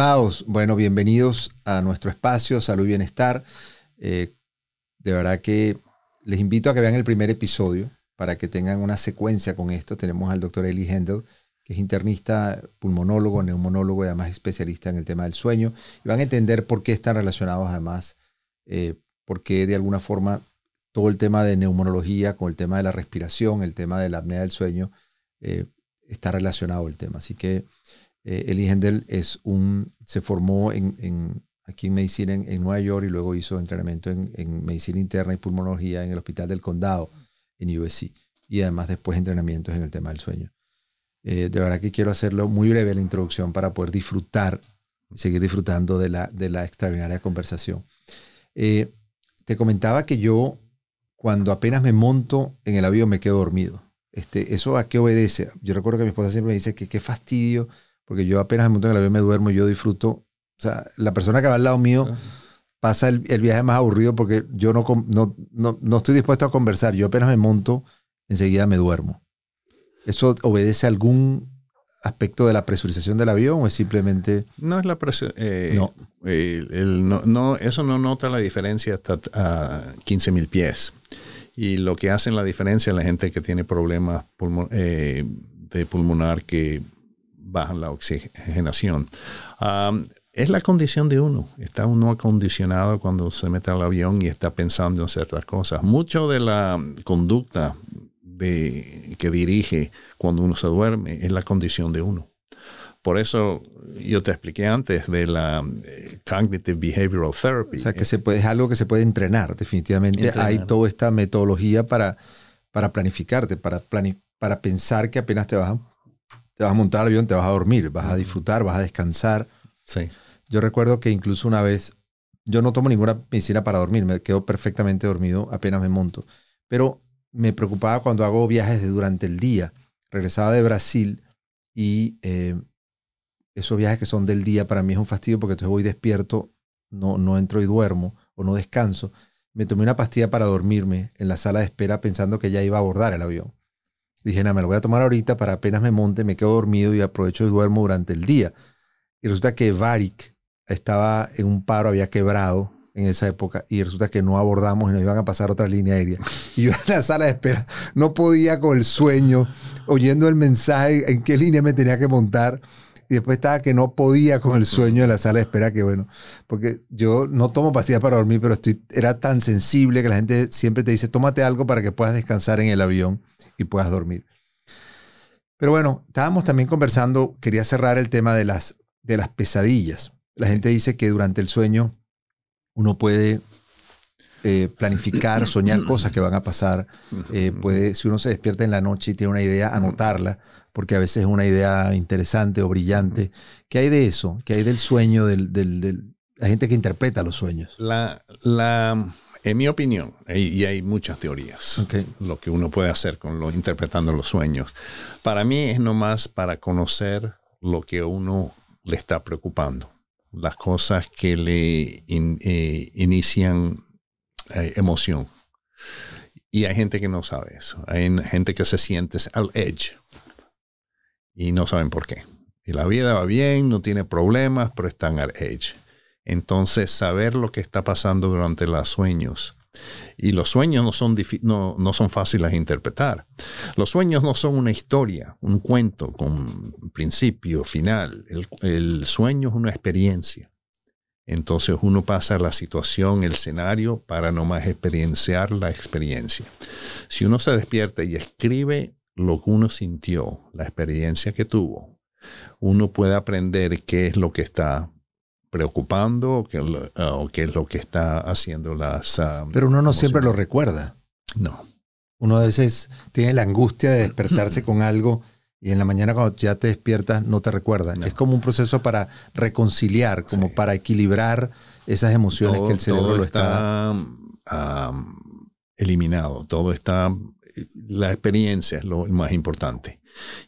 Estimados, bueno, bienvenidos a nuestro espacio Salud y Bienestar. Eh, de verdad que les invito a que vean el primer episodio para que tengan una secuencia con esto. Tenemos al doctor Eli Hendel, que es internista, pulmonólogo, neumonólogo y además especialista en el tema del sueño. Y van a entender por qué están relacionados además, eh, por qué de alguna forma todo el tema de neumonología con el tema de la respiración, el tema de la apnea del sueño, eh, está relacionado el tema. Así que eh, Eli Hendel es un, se formó en, aquí en medicina en, Nueva York y luego hizo entrenamiento en, medicina interna y pulmonología en el Hospital del Condado en USC y además después entrenamientos en el tema del sueño. Eh, de verdad que quiero hacerlo muy breve la introducción para poder disfrutar, seguir disfrutando de la, de la extraordinaria conversación. Eh, te comentaba que yo cuando apenas me monto en el avión me quedo dormido. Este, ¿Eso a qué obedece? Yo recuerdo que mi esposa siempre me dice que qué fastidio porque yo apenas me monto en el avión me duermo y yo disfruto. O sea, la persona que va al lado mío pasa el, viaje más aburrido porque yo no, no, no, estoy dispuesto a conversar. Yo apenas me monto, enseguida me duermo. ¿Eso obedece a algún aspecto de la presurización del avión o es simplemente... No es la presión. Eh, no. no. Eso no nota la diferencia hasta a 15 mil pies. Y lo que hace la diferencia la gente que tiene problemas eh, de pulmonar que baja la oxigenación. es la condición de uno. Está uno acondicionado cuando se mete al avión y está pensando en ciertas cosas. Mucho de la conducta de, que dirige cuando uno se duerme es la condición de uno. Por eso yo te expliqué antes de la eh, Cognitive Behavioral Therapy. O sea, que se puede, es algo que se puede entrenar, definitivamente. Hay toda esta metodología para, para planificarte, para, para pensar que apenas te vas a te vas a montar al avión, te vas a dormir, vas a disfrutar, vas a descansar. Sí. Yo recuerdo que incluso una vez, yo no tomo ninguna medicina para dormir, me quedo perfectamente dormido apenas me monto, pero me preocupaba cuando hago viajes de durante el día. Regresaba de Brasil y eh, esos viajes que son del día para mí es un fastidio porque entonces voy despierto, no, no entro y duermo o no descanso. Me tomé una pastilla para dormirme en la sala de espera pensando que ya iba a abordar el avión. Dije, nada, me lo voy a tomar ahorita para apenas me monte, me quedo dormido y aprovecho y duermo durante el día. Y resulta que Varik estaba en un paro, había quebrado en esa época y resulta que no abordamos y nos iban a pasar otra línea aérea. Y yo en la sala de espera no podía con el sueño, oyendo el mensaje en qué línea me tenía que montar. Y después estaba que no podía con el sueño en la sala de espera, que bueno, porque yo no tomo pastillas para dormir, pero estoy, era tan sensible que la gente siempre te dice, tómate algo para que puedas descansar en el avión y puedas dormir. Pero bueno, estábamos también conversando, quería cerrar el tema de las, de las pesadillas. La gente dice que durante el sueño uno puede eh, planificar, soñar cosas que van a pasar. Eh, puede, si uno se despierta en la noche y tiene una idea, anotarla, porque a veces es una idea interesante o brillante. ¿Qué hay de eso? ¿Qué hay del sueño, del, del, la gente que interpreta los sueños? La, la, en mi opinión, y hay muchas teorías, lo que uno puede hacer con lo, interpretando los sueños. Para mí es nomás para conocer lo que uno le está preocupando, las cosas que le eh, inician emoción. Y hay gente que no sabe eso. Hay gente que se siente al edge y no saben por qué. Y la vida va bien, no tiene problemas, pero están al edge. Entonces, saber lo que está pasando durante los sueños. Y los sueños no son, no, no son fáciles de interpretar. Los sueños no son una historia, un cuento con principio, final. El, el sueño es una experiencia. Entonces uno pasa la situación, el escenario, para nomás experienciar la experiencia. Si uno se despierta y escribe lo que uno sintió, la experiencia que tuvo, uno puede aprender qué es lo que está preocupando o qué, es lo que está haciendo las... Ah, Pero uno no siempre lo recuerda. No. Uno a veces tiene la angustia de despertarse con algo y en la mañana cuando ya te despiertas no te recuerda. Es como un proceso para reconciliar, como para equilibrar esas emociones que el cerebro lo está, eliminado. Todo está la experiencia es lo más importante.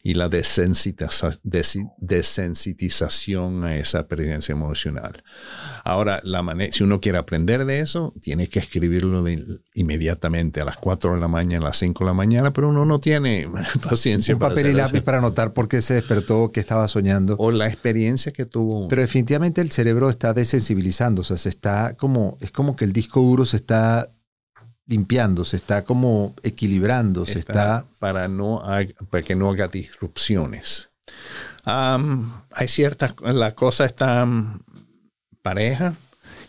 Y la desensitización a esa presencia emocional. Ahora, la si uno quiere aprender de eso, tiene que escribirlo inmediatamente a las 4 de la mañana, a las 5 de la mañana, pero uno no tiene paciencia. Un papel y lápiz para anotar por qué se despertó, qué estaba soñando. O la experiencia que tuvo. Pero definitivamente el cerebro está desensibilizando, o sea, se está como, es como que el disco duro se está limpiando, se está como equilibrando, se está... Para, no, para que no haga disrupciones. hay ciertas, la cosa está pareja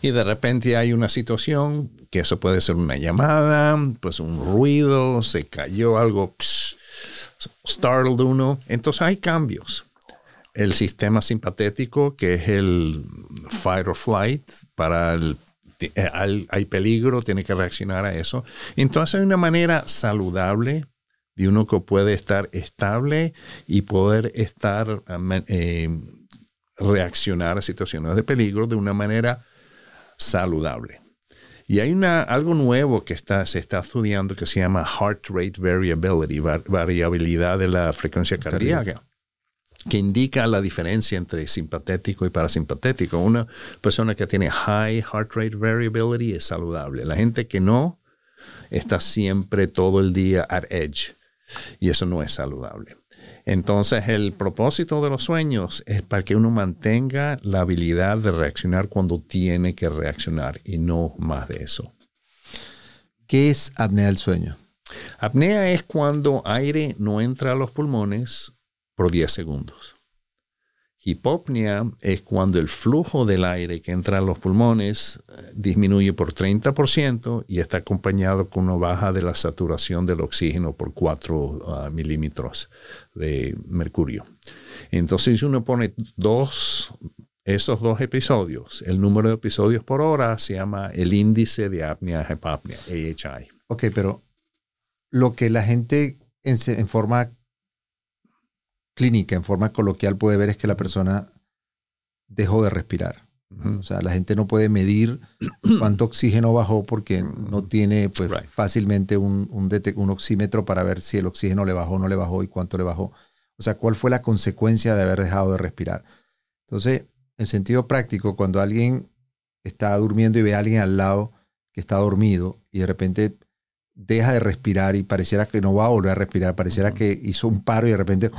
y de repente hay una situación que eso puede ser una llamada, pues un ruido, se cayó algo, startled uno. Entonces hay cambios. El sistema simpatético, que es el fight or flight, para el hay peligro, tiene que reaccionar a eso. Entonces hay una manera saludable de uno que puede estar estable y poder estar, eh, reaccionar a situaciones de peligro de una manera saludable. Y hay una, algo nuevo que está, se está estudiando que se llama Heart Rate Variability, variabilidad de la frecuencia cardíaca que indica la diferencia entre simpatético y parasimpatético. Una persona que tiene high heart rate variability es saludable. La gente que no está siempre todo el día at edge y eso no es saludable. Entonces el propósito de los sueños es para que uno mantenga la habilidad de reaccionar cuando tiene que reaccionar y no más de eso. ¿Qué es apnea del sueño? Apnea es cuando aire no entra a los pulmones por 10 segundos. Hipopnea es cuando el flujo del aire que entra a los pulmones eh, disminuye por 30% y está acompañado con una baja de la saturación del oxígeno por 4 ah, milímetros de mercurio. Entonces, si uno pone dos, esos dos episodios, el número de episodios por hora se llama el índice de apnea hipopnea, AHI. Ok, pero lo que la gente en forma clínica, en forma coloquial, puede ver es que la persona dejó de respirar. O sea, la gente no puede medir cuánto oxígeno bajó porque no tiene pues, fácilmente un, un, oxímetro para ver si el oxígeno le bajó o no le bajó y cuánto le bajó. O sea, cuál fue la consecuencia de haber dejado de respirar. Entonces, en sentido práctico, cuando alguien está durmiendo y ve a alguien al lado que está dormido y de repente deja de respirar y pareciera que no va a volver a respirar, pareciera que hizo un paro y de repente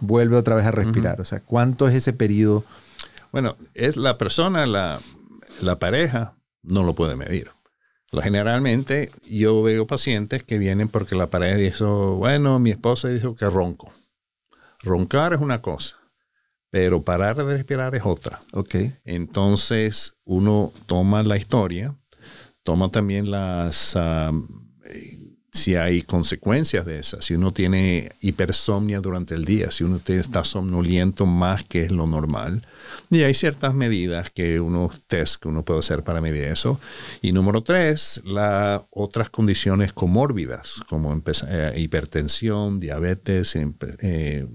vuelve otra vez a respirar. O sea, ¿cuánto es ese periodo? Bueno, es la persona, la, la pareja, no lo puede medir. Generalmente yo veo pacientes que vienen porque la pareja dijo, bueno, mi esposa dijo que ronco. Roncar es una cosa, pero parar de respirar es otra. Ok. Entonces uno toma la historia, toma también las... Ah, si hay consecuencias de esas, si uno tiene hipersomnia durante el día, si uno está somnoliento más que lo normal. Y hay ciertas medidas que uno test que uno puede hacer para medir eso. Y número tres, las otras condiciones comórbidas, como eh, hipertensión, diabetes, eh,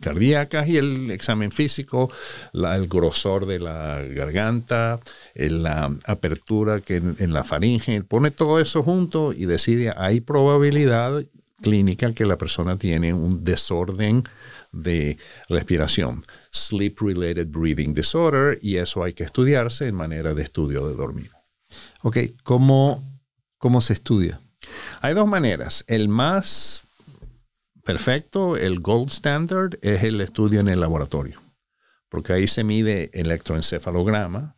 cardíacas y el examen físico, el grosor de la garganta, la apertura que en, la faringe, pone todo eso junto y decide, hay probabilidad clínica que la persona tiene un desorden de respiración, sleep related breathing disorder, y eso hay que estudiarse en manera de estudio de dormir. Ok, ¿cómo, cómo se estudia? Hay dos maneras. El más perfecto, el gold standard es el estudio en el laboratorio, porque ahí se mide electroencefalograma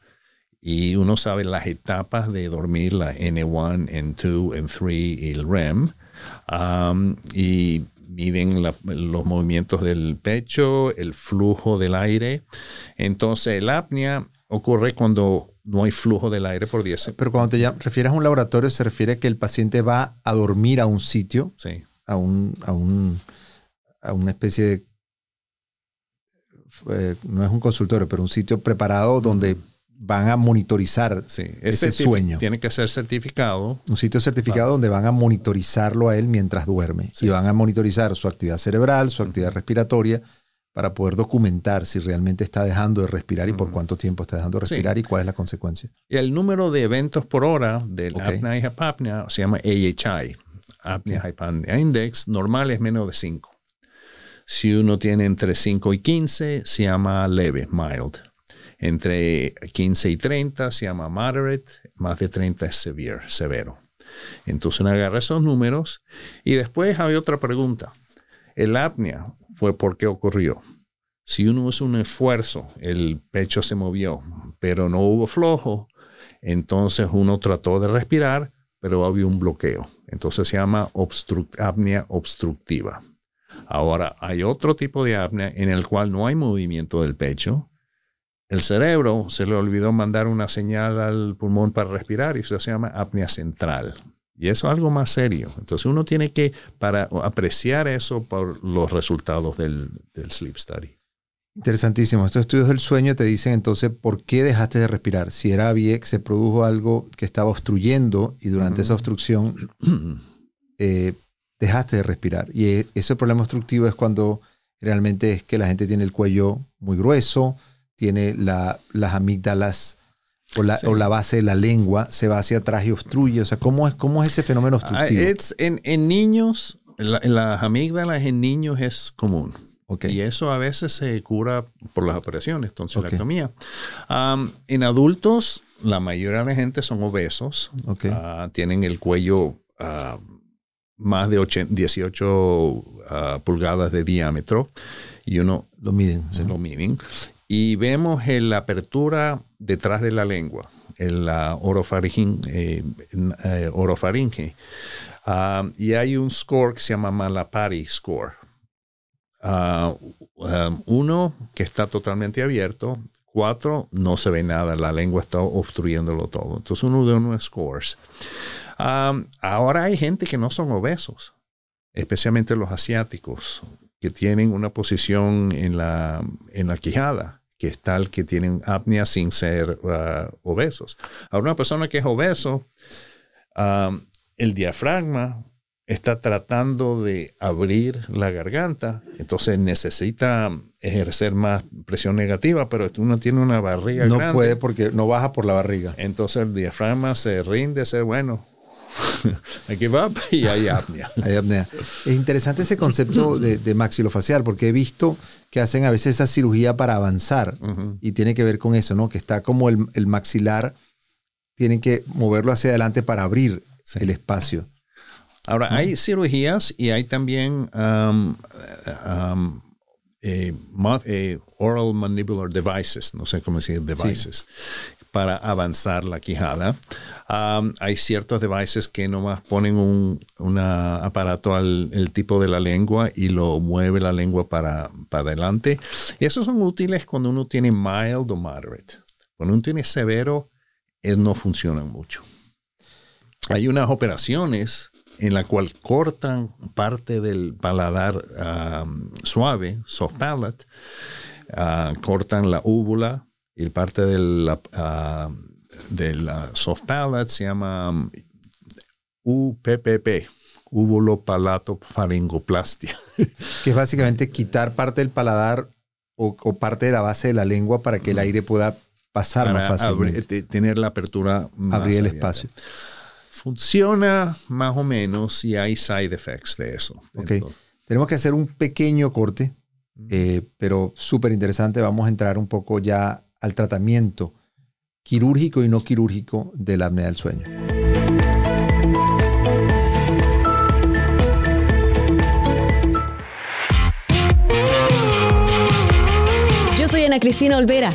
y uno sabe las etapas de dormir, la N1, N2, N3 y el REM, um, y miden los movimientos del pecho, el flujo del aire. Entonces, el apnea ocurre cuando no hay flujo del aire por 10 Pero cuando te refieres a un laboratorio, se refiere a que el paciente va a dormir a un sitio. Sí a, un, a, un, a una especie de, eh, no es un consultorio, pero un sitio preparado donde van a monitorizar ese sueño. Tiene que ser certificado. Un sitio certificado donde van a monitorizarlo a él mientras duerme. Y van a monitorizar su actividad cerebral, su actividad respiratoria, para poder documentar si realmente está dejando de respirar y por cuánto tiempo está dejando de respirar y cuál es la consecuencia. Y el número de eventos por hora del apnea y apnea se llama AHI, apnea hypopnea index normal es menos de 5. Si uno tiene entre 5 y 15, se llama leve, mild. Entre 15 y 30 se llama moderate, más de 30 es severe, severo. Entonces uno agarra esos números y después hay otra pregunta. El apnea fue por qué ocurrió. Si uno hizo un esfuerzo, el pecho se movió, pero no hubo flojo, entonces uno trató de respirar, pero había un bloqueo. Entonces se llama apnea obstructiva. Ahora, hay otro tipo de apnea en el cual no hay movimiento del pecho. El cerebro se le olvidó mandar una señal al pulmón para respirar y eso se llama apnea central. Y eso es algo más serio. Entonces uno tiene que, para apreciar eso por los resultados del, del sleep study. Interesantísimo. Estos estudios del sueño te dicen entonces por qué dejaste de respirar. Si era bien, se produjo algo que estaba obstruyendo y durante esa obstrucción eh, dejaste de respirar. Y e, ese problema obstructivo es cuando realmente es que la gente tiene el cuello muy grueso, tiene la, las amígdalas o la, o la, base de la lengua se va hacia atrás y obstruye. O sea, ¿cómo es, cómo es ese fenómeno ah, obstructivo? en, en, niños, las amígdalas en niños es común. Y eso a veces se cura por las operaciones, tonsilectomía. Okay. en adultos, la mayoría de la gente son obesos, ah, tienen el cuello uh, más de 18 ah, pulgadas de diámetro y uno lo miden. Se lo miden. Y vemos la apertura detrás de la lengua, en la orofaringe. Eh, eh, orofaringe. y hay un score que se llama Malapari Score Ah, um, uno, que está totalmente abierto. Cuatro, no se ve nada, la lengua está obstruyéndolo todo. Entonces uno de unos scores. Um, ahora hay gente que no son obesos, especialmente los asiáticos, que tienen una posición en la, en la quijada, que es tal que tienen apnea sin ser uh, obesos. Ahora una persona que es obeso, um, el diafragma está tratando de abrir la garganta, entonces necesita ejercer más presión negativa, pero uno tiene una barriga no puede porque no baja por la barriga. Entonces el diafragma se rinde, se bueno, aquí va y hay apnea. hay apnea. Es interesante ese concepto de, maxilofacial porque he visto que hacen a veces esa cirugía para avanzar y tiene que ver con eso, ¿no? Que está como el, maxilar, tienen que moverlo hacia adelante para abrir el espacio. Ahora, hay cirugías y hay también um, um, eh, eh, oral mandibular devices, no sé cómo decir devices, para avanzar la quijada. Um, hay ciertos devices que nomás ponen un aparato al el tipo de la lengua y lo mueve la lengua para, para adelante. Y esos son útiles cuando uno tiene mild o moderate. Cuando uno tiene severo, no funcionan mucho. Hay unas operaciones en la cual cortan parte del paladar suave, soft palate, ah, cortan la úvula y parte del, uh, soft palate se llama UPPP, úvulo palato faringoplastia. Que es básicamente quitar parte del paladar o, parte de la base de la lengua para que el aire pueda pasar más fácilmente. tener la apertura más Abrir el espacio. Funciona más o menos y hay side effects de eso. Ok. Tenemos que hacer un pequeño corte, eh, pero súper interesante. Vamos a entrar un poco ya al tratamiento quirúrgico y no quirúrgico de la apnea del sueño. Yo soy Ana Cristina Olvera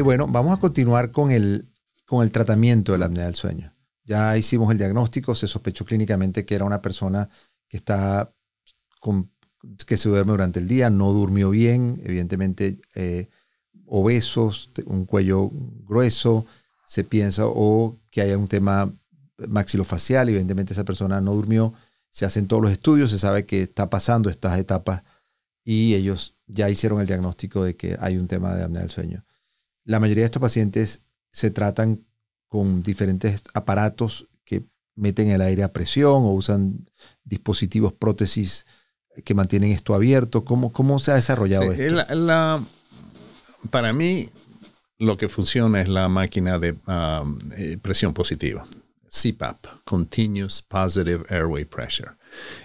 Bueno, vamos a continuar con el con el tratamiento de la apnea del sueño. Ya hicimos el diagnóstico, se sospechó clínicamente que era una persona que está que se duerme durante el día, no durmió bien, evidentemente eh, obesos, un cuello grueso, se piensa o que haya un tema maxilofacial, evidentemente esa persona no durmió, se hacen todos los estudios, se sabe que está pasando estas etapas y ellos ya hicieron el diagnóstico de que hay un tema de apnea del sueño. La mayoría de estos pacientes se tratan con diferentes aparatos que meten el aire a presión o usan dispositivos prótesis que mantienen esto abierto. ¿Cómo, cómo se ha desarrollado esto? para mí, lo que funciona es la máquina de um, eh, presión positiva. CPAP, Continuous Positive Airway Pressure.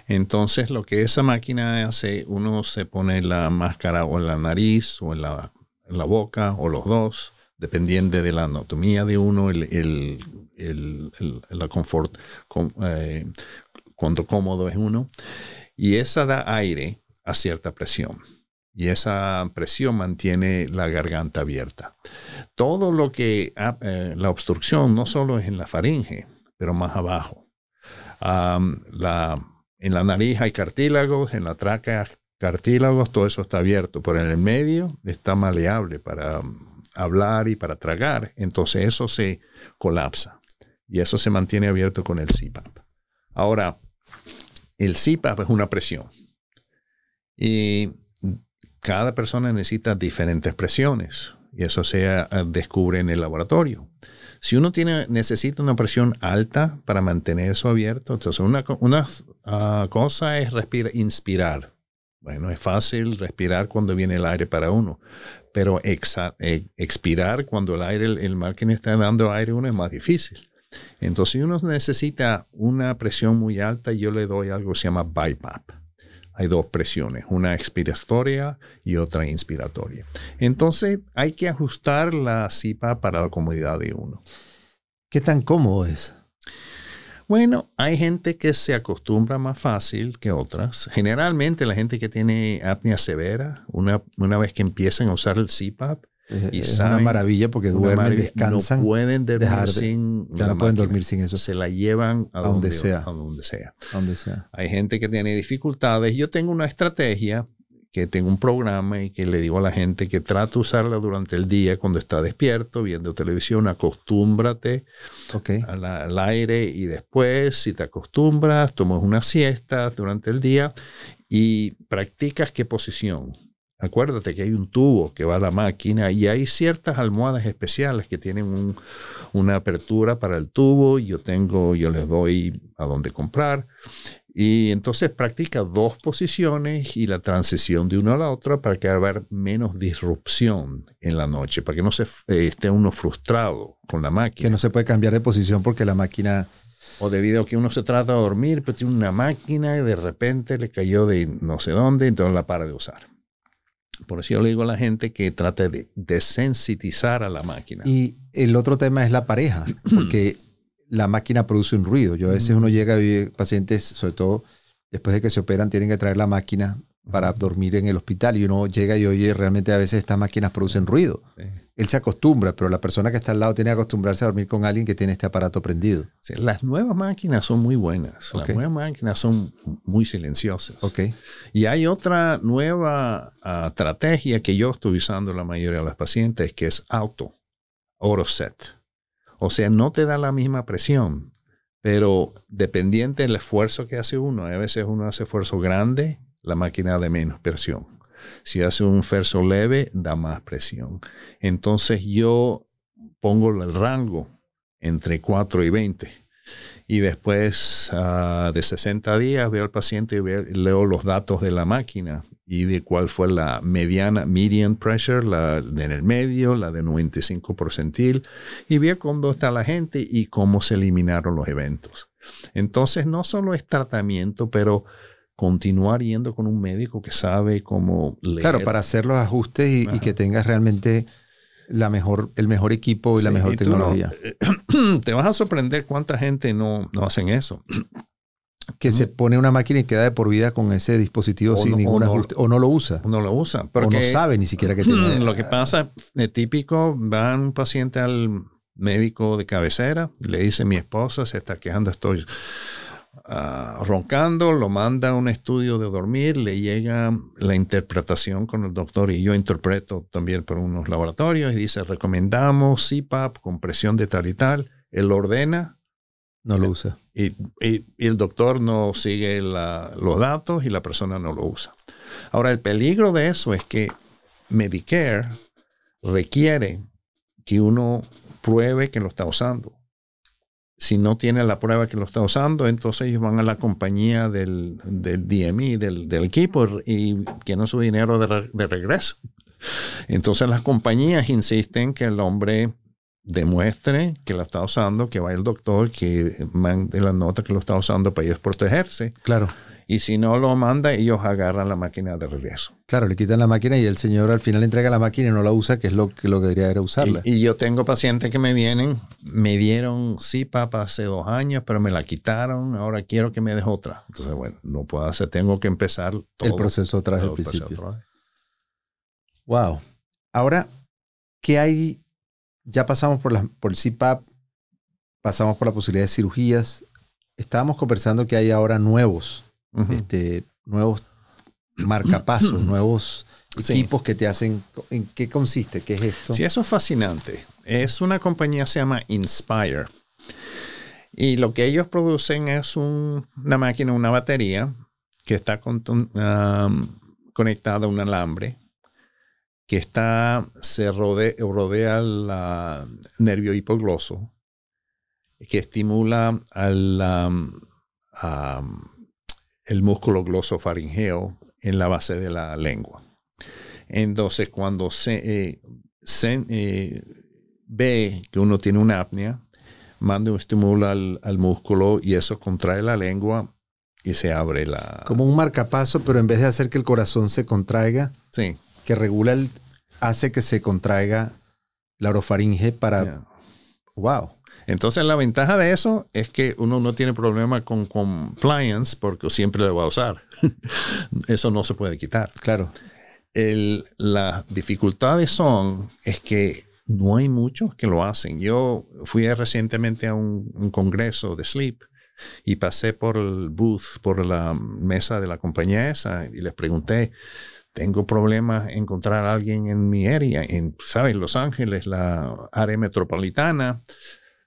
Entonces, lo que esa máquina hace, uno se pone la máscara o en la nariz o en la, la boca o los dos, dependiendo de la anatomía de uno, el, el, la confort, eh, cuánto cómodo es uno. Y esa da aire a cierta presión. Y esa presión mantiene la garganta abierta. Todo lo que, ah, eh, la obstrucción no solo es en la faringe, pero más abajo. la, en la nariz hay cartílagos, en la tráquea cartílagos, todo eso está abierto, pero en el medio está maleable para hablar y para tragar, entonces eso se colapsa y eso se mantiene abierto con el CPAP. Ahora, el CPAP es una presión y cada persona necesita diferentes presiones y eso se eh, descubre en el laboratorio. Si uno tiene, necesita una presión alta para mantener eso abierto, entonces una, una ah, cosa es respirar, inspirar. Bueno, es fácil respirar cuando viene el aire para uno, pero eh, expirar cuando el aire, el, máquina está dando aire a uno es más difícil. Entonces, si uno necesita una presión muy alta, yo le doy algo que se llama BiPAP. Hay dos presiones, una expiratoria y otra inspiratoria. Entonces, hay que ajustar la CIPA para la comodidad de uno. ¿Qué tan cómodo es? Bueno, hay gente que se acostumbra más fácil que otras. Generalmente la gente que tiene apnea severa, una, una vez que empiezan a usar el CPAP, y es una maravilla porque duermen, descansan. No pueden dormir sin. Ya no pueden dormir sin eso. Se la llevan a, donde, sea. A donde sea. donde sea. Hay gente que tiene dificultades. Yo tengo una estrategia que tengo un programa y que le digo a la gente que trate de usarla durante el día cuando está despierto, viendo televisión, acostúmbrate al, aire y después, si te acostumbras, tomas una siesta durante el día y practicas qué posición. Acuérdate que hay un tubo que va a la máquina y hay ciertas almohadas especiales que tienen una apertura para el tubo. Yo tengo, yo les doy a dónde comprar y entonces practica dos posiciones y la transición de una a la otra para que haya menos disrupción en la noche, para que no se eh, esté uno frustrado con la máquina. Que no se puede cambiar de posición porque la máquina... O debido a que uno se trata de dormir, pero tiene una máquina y de repente le cayó de no sé dónde, entonces la para de usar. Por eso yo le digo a la gente que trate de desensitizar a la máquina. Y el otro tema es la pareja, porque la máquina produce un ruido. Yo a veces uno llega y pacientes, sobre todo después de que se operan, tienen que traer la máquina para dormir en el hospital y uno llega y oye, realmente a veces estas máquinas producen ruido. Él se acostumbra, pero la persona que está al lado tiene que acostumbrarse a dormir con alguien que tiene este aparato prendido. las nuevas máquinas son muy buenas. Las nuevas máquinas son muy silenciosas. Okay. Y hay otra nueva ah, estrategia que yo estoy usando la mayoría de los pacientes, que es auto, auto set. O sea, no te da la misma presión, pero dependiente del esfuerzo que hace uno, a veces uno hace esfuerzo grande, la máquina da menos presión. Si hace un esfuerzo leve, da más presión. Entonces yo pongo el rango entre 4 y 20 y después ah, de 60 días veo al paciente y leo los datos de la máquina y de cuál fue la mediana, median pressure, la en el medio, la de 95 percentil, y veo cómo está la gente y cómo se eliminaron los eventos. Entonces, no solo es tratamiento, pero continuar yendo con un médico que sabe cómo leer. Claro, para hacer los ajustes y, y que tengas realmente la mejor, el mejor equipo y la mejor tecnología. te vas a sorprender cuánta gente no, no hacen eso. Que se pone una máquina y queda de por vida con ese dispositivo sin ningún ajuste, o no lo usa. No lo usa. Porque, o no sabe ni siquiera que tiene. Lo que pasa, de típico, va un paciente al médico de cabecera, le dice, mi esposa se está quejando, estoy Ah, roncando, lo manda a un estudio de dormir, le llega la interpretación con el doctor y yo interpreto también por unos laboratorios y dice, recomendamos CPAP con presión de tal y tal, él ordena, No lo usa. Y, el doctor no sigue los datos y la persona no lo usa. Ahora, el peligro de eso es que Medicare requiere que uno pruebe que lo está usando. Si no tiene la prueba que lo está usando, entonces ellos van a la compañía del, del DMI, del, equipo, y quieren su dinero de, regreso. Entonces las compañías insisten que el hombre demuestre que lo está usando, que vaya el doctor, que mande la nota que lo está usando para ellos protegerse. Claro. Y si no lo manda, ellos agarran la máquina de regreso. Claro, le quitan la máquina y el señor al final entrega la máquina y no la usa, que es lo que lo debería era usarla. Y, yo tengo pacientes que me vienen, me dieron sí, papá, hace dos años, pero me la quitaron, ahora quiero que me deje otra. Entonces, bueno, no puedo hacer, tengo que empezar todo, el proceso otra vez al principio. Wow. Ahora, ¿qué hay? Ya pasamos por, la, por el CPAP, pasamos por la posibilidad de cirugías. Estábamos conversando que hay ahora nuevos este, nuevos marcapasos, nuevos equipos que te hacen. ¿En qué consiste? ¿Qué es esto? Sí, eso es fascinante. Es una compañía se llama Inspire. Y lo que ellos producen es una máquina, una batería que está conectada a un alambre que está, se rodea, rodea el nervio hipogloso, que estimula al, el músculo glosofaringeo en la base de la lengua. Entonces, cuando se, eh, eh, ve que uno tiene una apnea, manda un estímulo al, músculo y eso contrae la lengua y se abre la... Como un marcapaso, pero en vez de hacer que el corazón se contraiga, sí. que regula el... hace que se contraiga la orofaringe para... ¡Wow! Entonces la ventaja de eso es que uno no tiene problema con compliance porque siempre lo va a usar. eso no se puede quitar. Claro. las dificultades son es que no hay muchos que lo hacen. Yo fui recientemente a un, congreso de sleep y pasé por el booth, por la mesa de la compañía esa y les pregunté, tengo problemas encontrar a alguien en mi área, en, ¿sabes? Los Ángeles, la área metropolitana,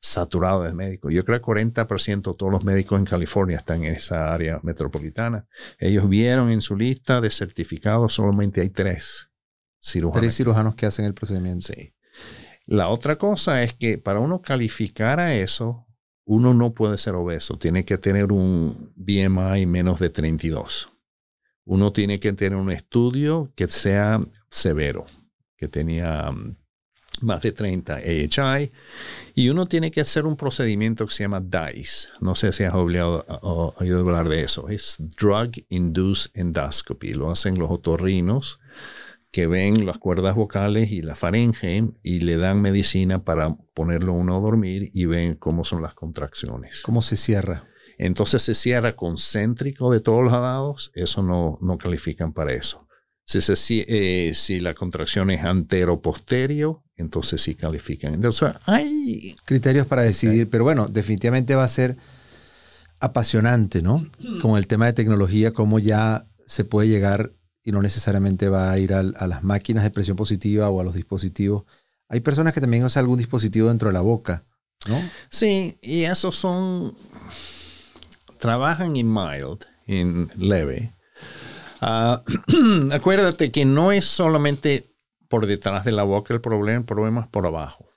saturado de médicos. Yo creo que 40% de todos los médicos en California están en esa área metropolitana. Ellos vieron en su lista de certificados solamente hay tres cirujanos. Tres cirujanos que hacen el procedimiento. Sí. La otra cosa es que para uno calificar a eso, uno no puede ser obeso. Tiene que tener un BMI menos de 32. Uno tiene que tener un estudio que sea severo, que tenía um, más de 30 AHI, y uno tiene que hacer un procedimiento que se llama DICE. No sé si has oído, hablar de eso. Es Drug Induced Endoscopy. Lo hacen los otorrinos que ven las cuerdas vocales y la faringe y le dan medicina para ponerlo uno a dormir y ven cómo son las contracciones. ¿Cómo se cierra? Entonces se cierra concéntrico de todos los lados. Eso no, no califican para eso. Si, eh, si la contracción es antero-posterio, entonces sí califican. Entonces, hay criterios para decidir, pero bueno, definitivamente va a ser apasionante, ¿no? Con el tema de tecnología, cómo ya se puede llegar y no necesariamente va a ir a, las máquinas de presión positiva o a los dispositivos. Hay personas que también usan algún dispositivo dentro de la boca, ¿no? Sí, y esos son, trabajan en mild, en leve, Ah, acuérdate que no es solamente por detrás de la boca el problema, el problema es por abajo.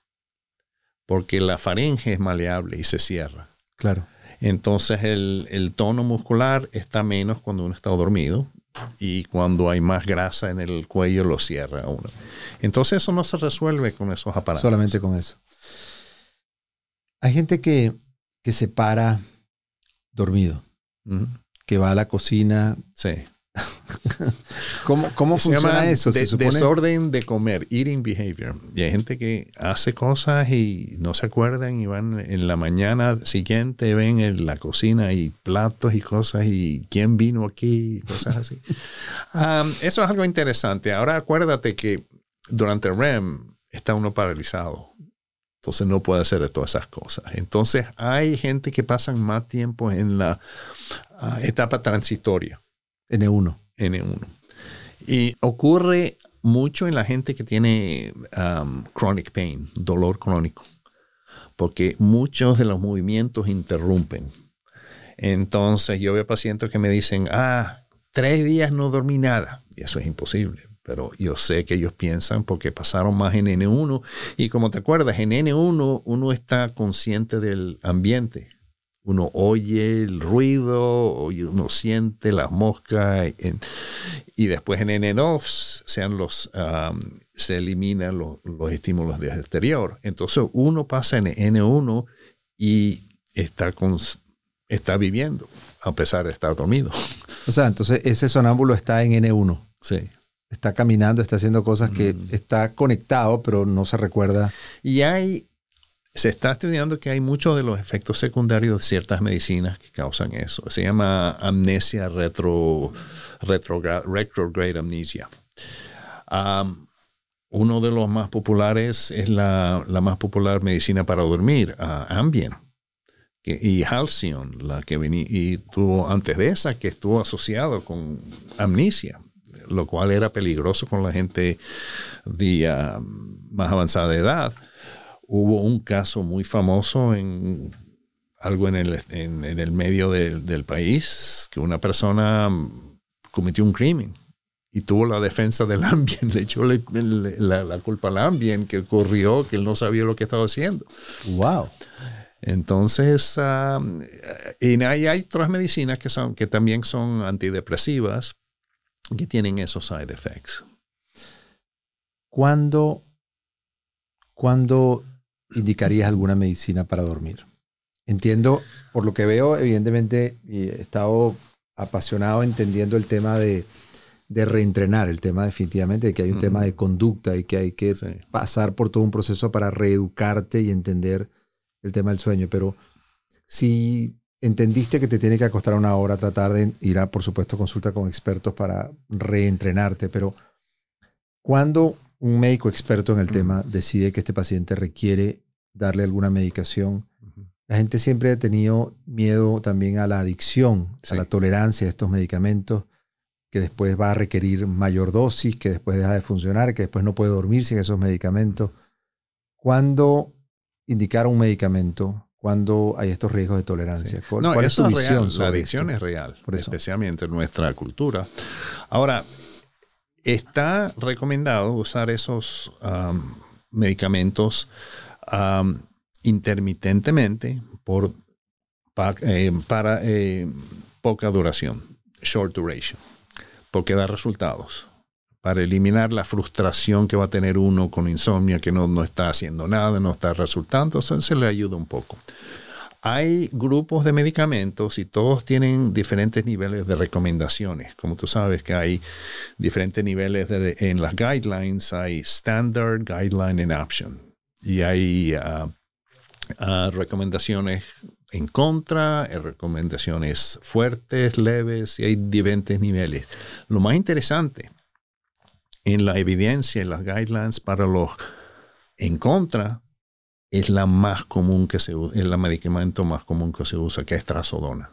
Porque la faringe es maleable y se cierra. Claro. Entonces el, tono muscular está menos cuando uno está dormido y cuando hay más grasa en el cuello lo cierra uno. Entonces eso no se resuelve con esos aparatos. Solamente con eso. Hay gente que, que se para dormido, que va a la cocina, sí. ¿Cómo, cómo funciona eso? Desorden de comer, eating behavior. Y hay gente que hace cosas y no se acuerdan y van en la mañana siguiente, ven en la cocina y platos y cosas y quién vino aquí y cosas así. eso es algo interesante. Ahora acuérdate que durante el REM está uno paralizado. Entonces no puede hacer todas esas cosas. Entonces hay gente que pasan más tiempo en la ah, etapa transitoria N1. N1. Y ocurre mucho en la gente que tiene um, chronic pain, dolor crónico. porque muchos de los movimientos interrumpen. Entonces yo veo pacientes que me dicen, ah, tres días no dormí nada. Y eso es imposible. Pero yo sé que ellos piensan porque pasaron más en N1. Y como te acuerdas, en N1 uno está consciente del ambiente. Uno oye el ruido, uno siente las moscas. y después en N2 sean los, se eliminan los, los estímulos del exterior. Entonces uno pasa en N1 y está con, está viviendo, a pesar de estar dormido. O sea, entonces ese sonámbulo está en N1. Sí. Está caminando, está haciendo cosas que Mm. está conectado, pero no se recuerda. Y hay, se está estudiando que hay muchos de los efectos secundarios de ciertas medicinas que causan eso. Se llama amnesia retro, retrogra- retrograde amnesia. Am, uno de los más populares es la, la más popular medicina para dormir, ah, Ambien. y Halcyon, la que venía, y tuvo antes de esa, que estuvo asociado con amnesia, lo cual era peligroso con la gente de ah, más avanzada edad. Hubo un caso muy famoso en algo en el, en, en el medio del, del país, que una persona cometió un crimen y tuvo la defensa del Ambien, le echó la, la culpa al Ambien que ocurrió, que él no sabía lo que estaba haciendo. ¡Wow! Entonces, ah, y hay, hay otras medicinas que, son, que también son antidepresivas que tienen esos side effects. ¿Cuándo, ¿Cuándo indicarías alguna medicina para dormir? Entiendo, por lo que veo, evidentemente, y he estado apasionado entendiendo el tema de, de reentrenar, el tema definitivamente de que hay un tema de conducta y que hay que Sí. pasar por todo un proceso para reeducarte y entender el tema del sueño. Pero si entendiste que te tiene que acostar una hora, tratar de ir a, por supuesto, consulta con expertos para reentrenarte, pero cuando un médico experto en el tema decide que este paciente requiere darle alguna medicación, la gente siempre ha tenido miedo también a la adicción, Sí. a la tolerancia a estos medicamentos, que después va a requerir mayor dosis, que después deja de funcionar, que después no puede dormir sin esos medicamentos. ¿Cuándo indicar un medicamento? ¿Cuándo hay estos riesgos de tolerancia? ¿Cuál, No, cuál es tu visión real. La adicción esto? es real, Por especialmente en nuestra cultura. Ahora, está recomendado usar esos um, medicamentos um, intermitentemente por, eh, para eh, poca duración, short duration, porque da resultados. Para eliminar la frustración que va a tener uno con insomnio, que no, no está haciendo nada, no está resultando, se le ayuda un poco. Hay grupos de medicamentos y todos tienen diferentes niveles de recomendaciones. Como tú sabes que hay diferentes niveles de- en las guidelines, hay standard, guideline and option. Y hay ah, ah, recomendaciones en contra, hay recomendaciones fuertes, leves, y hay diferentes niveles. Lo más interesante en la evidencia, en las guidelines para los en contra, es la más común que es el medicamento más común que se usa, que es trazodona.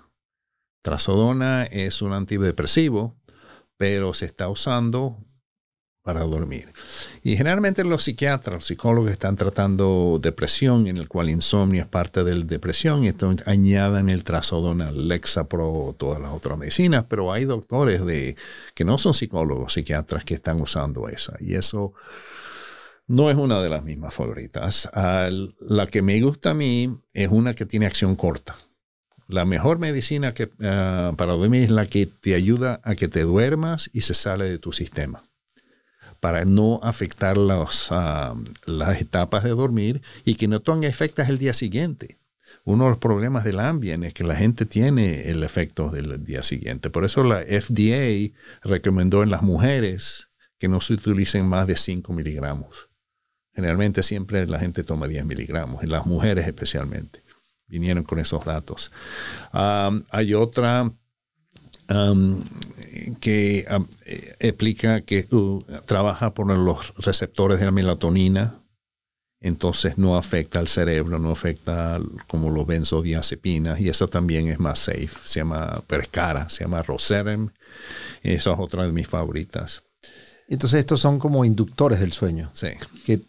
Trazodona es un antidepresivo, pero se está usando para dormir. Y generalmente los psiquiatras, los psicólogos están tratando depresión, en el cual insomnio es parte de la depresión, y entonces añadan el trazodona, el Lexapro, todas las otras medicinas, pero hay doctores de, que no son psicólogos, psiquiatras que están usando esa. Y eso no es una de las mismas favoritas. La que me gusta a mí es una que tiene acción corta. La mejor medicina que, ah, para dormir es la que te ayuda a que te duermas y se sale de tu sistema para no afectar los, ah, las etapas de dormir y que no tenga efectos el día siguiente. Uno de los problemas del Ambien es que la gente tiene el efecto del día siguiente. Por eso la FDA recomendó en las mujeres que no se utilicen más de 5 miligramos. Generalmente siempre la gente toma 10 miligramos, en las mujeres especialmente. Vinieron con esos datos. Um, hay otra um, que um, eh, explica que uh, trabaja por los receptores de la melatonina, entonces no afecta al cerebro, no afecta como los benzodiazepinas, y eso también es más safe, se llama, pero es cara, se llama Roserem, esa es otra de mis favoritas. Entonces estos son como inductores del sueño. Sí, Que,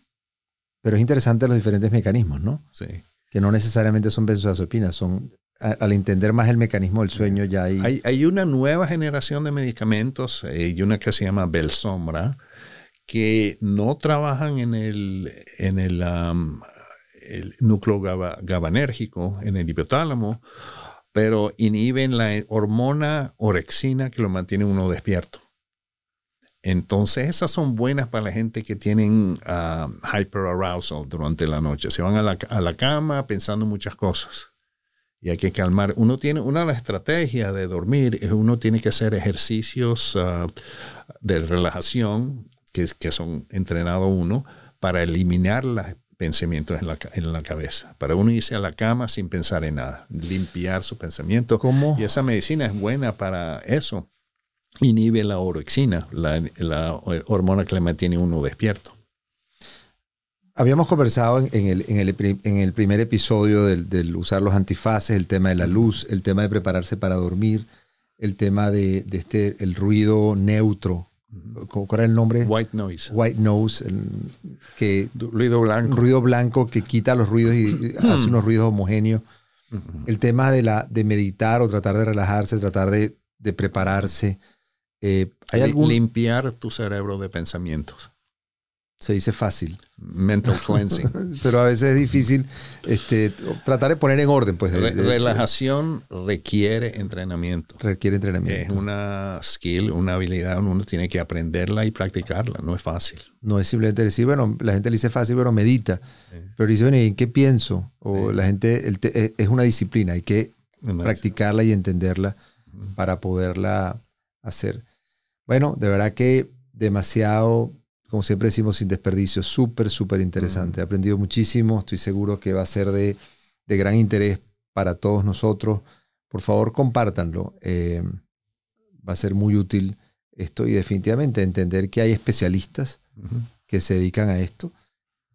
pero es interesante los diferentes mecanismos, ¿no? sí. que no necesariamente son benzodiazepinas, son al entender más el mecanismo del sueño ya hay... Hay, una nueva generación de medicamentos eh, y una que se llama Belsombra que no trabajan en el, en el, el núcleo GABAnérgico, en el hipotálamo, pero inhiben la hormona orexina que lo mantiene uno despierto. Entonces, esas son buenas para la gente que tienen uh, hyperarousal durante la noche. Se van a la, a la, cama pensando muchas cosas. Y hay que calmar. Uno tiene, una de las estrategias de dormir es uno tiene que hacer ejercicios ah, de relajación que, que son entrenado uno para eliminar los pensamientos en la, en la, cabeza. Para uno irse a la cama sin pensar en nada. Limpiar su pensamiento. ¿Cómo? Y esa medicina es buena para eso inhibe la orexina, la, hormona que le mantiene uno despierto. Habíamos conversado en, el, en, el, primer episodio del, usar los antifaces, el tema de la luz, el tema de prepararse para dormir, el tema de, este, el ruido neutro. ¿Cuál era el nombre? White noise. White noise, que ruido blanco. ruido blanco que quita los ruidos y hace unos ruidos homogéneos. El tema de, la, de meditar o tratar de relajarse, tratar de, de prepararse. Eh, ¿hay algún... Limpiar tu cerebro de pensamientos. Se dice fácil. Mental cleansing. Pero a veces es difícil este, tratar de poner en orden. Pues, relajación requiere entrenamiento. Requiere entrenamiento. Es una skill, una habilidad, uno tiene que aprenderla y practicarla. No es fácil. No es simplemente decir, bueno, la gente le dice fácil, pero medita. Pero dice, bueno, ¿en qué pienso? O la gente, eh, es una disciplina, hay que practicarla y entenderla para poderla hacer. Bueno, de verdad que demasiado, como siempre decimos, sin desperdicio, súper, súper interesante. He aprendido muchísimo, estoy seguro que va a ser de, gran interés para todos nosotros. Por favor, compártanlo. Eh, va a ser muy útil esto y definitivamente entender que hay especialistas que se dedican a esto,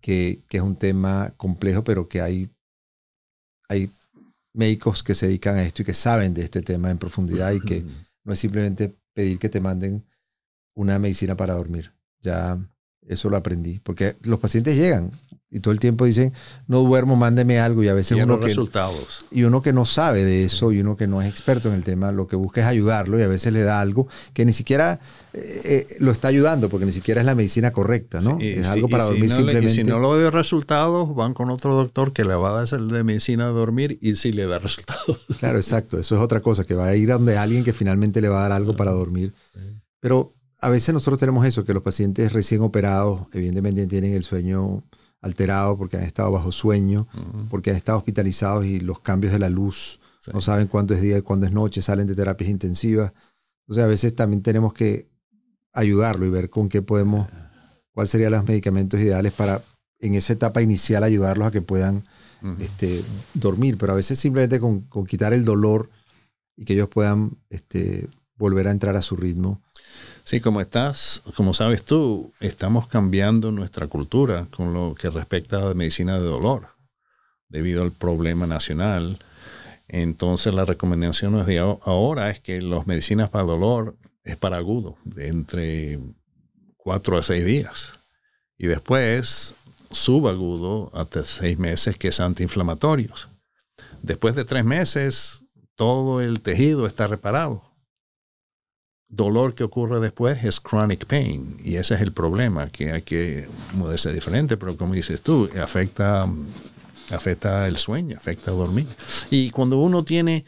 que, que, es un tema complejo, pero que hay, hay médicos que se dedican a esto y que saben de este tema en profundidad y que no es simplemente pedir que te manden una medicina para dormir. Ya eso lo aprendí, porque los pacientes llegan y todo el tiempo dicen, no duermo, mándeme algo y a veces uno que, resultados. y uno que no sabe de eso y uno que no es experto en el tema, lo que busca es ayudarlo y a veces le da algo que ni siquiera eh, eh, lo está ayudando porque ni siquiera es la medicina correcta, ¿no? es algo para dormir simplemente. y si no lo da resultados, van con otro doctor que le va a dar de medicina a dormir y sí le da resultados. Claro, exacto, eso es otra cosa, que va a ir a donde alguien que finalmente le va a dar algo para dormir. Pero a veces nosotros tenemos eso, que los pacientes recién operados, evidentemente tienen el sueño alterado porque han estado bajo sueño, porque han estado hospitalizados y los cambios de la luz, no saben cuándo es día y cuándo es noche, salen de terapias intensivas. Entonces a veces también tenemos que ayudarlo y ver con qué podemos, cuáles serían los medicamentos ideales para en esa etapa inicial ayudarlos a que puedan este, dormir, pero a veces simplemente con, con, quitar el dolor y que ellos puedan este, volver a entrar a su ritmo Sí, como estás, como sabes tú, estamos cambiando nuestra cultura con lo que respecta a la medicina de dolor, debido al problema nacional. Entonces la recomendación de ahora es que las medicinas para dolor es para agudo, entre cuatro a seis días. Y después subagudo hasta seis meses, que es antiinflamatorios. Después de tres meses, todo el tejido está reparado dolor que ocurre después es chronic pain y ese es el problema, que hay que moverse diferente, pero como dices tú, afecta, afecta el sueño, afecta dormir. Y cuando uno tiene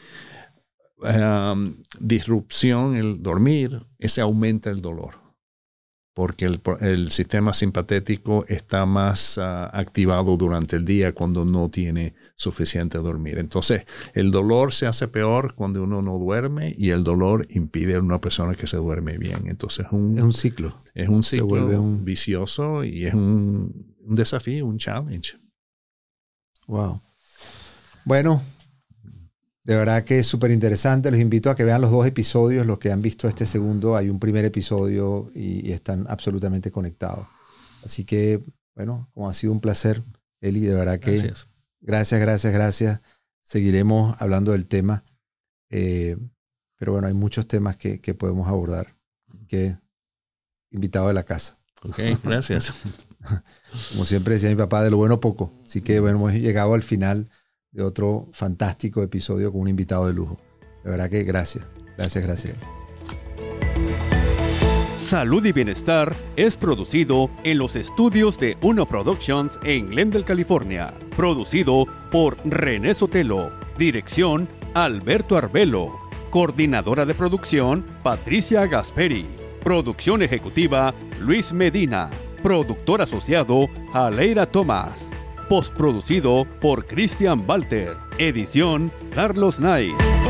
um, disrupción el dormir, ese aumenta el dolor porque el, sistema simpatético está más ah, activado durante el día cuando no tiene suficiente dormir. Entonces, el dolor se hace peor cuando uno no duerme y el dolor impide a una persona que se duerme bien. Entonces, un, es un ciclo. Es un ciclo un... vicioso y es un, un desafío, un challenge. Wow. Bueno, de verdad que es súper interesante. Les invito a que vean los dos episodios. Los que han visto este segundo, hay un primer episodio y, están absolutamente conectados. Así que, bueno, como ha sido un placer, Eli, de verdad que gracias, gracias, gracias. gracias. Seguiremos hablando del tema. Eh, pero bueno, hay muchos temas que, podemos abordar. que, invitado de la casa. Ok, gracias. Como siempre decía mi papá, de lo bueno poco. Así que bueno, hemos llegado al final de otro fantástico episodio con un invitado de lujo. De verdad que gracias. Gracias, gracias. Salud y Bienestar es producido en los estudios de Uno Productions en Glendale, California. Producido por René Sotelo. Dirección Alberto Arbelo. Coordinadora de producción Patricia Gasperi. Producción ejecutiva Luis Medina. Productor asociado Aleira Tomás. Postproducido por Christian Walter. Edición Carlos Knight.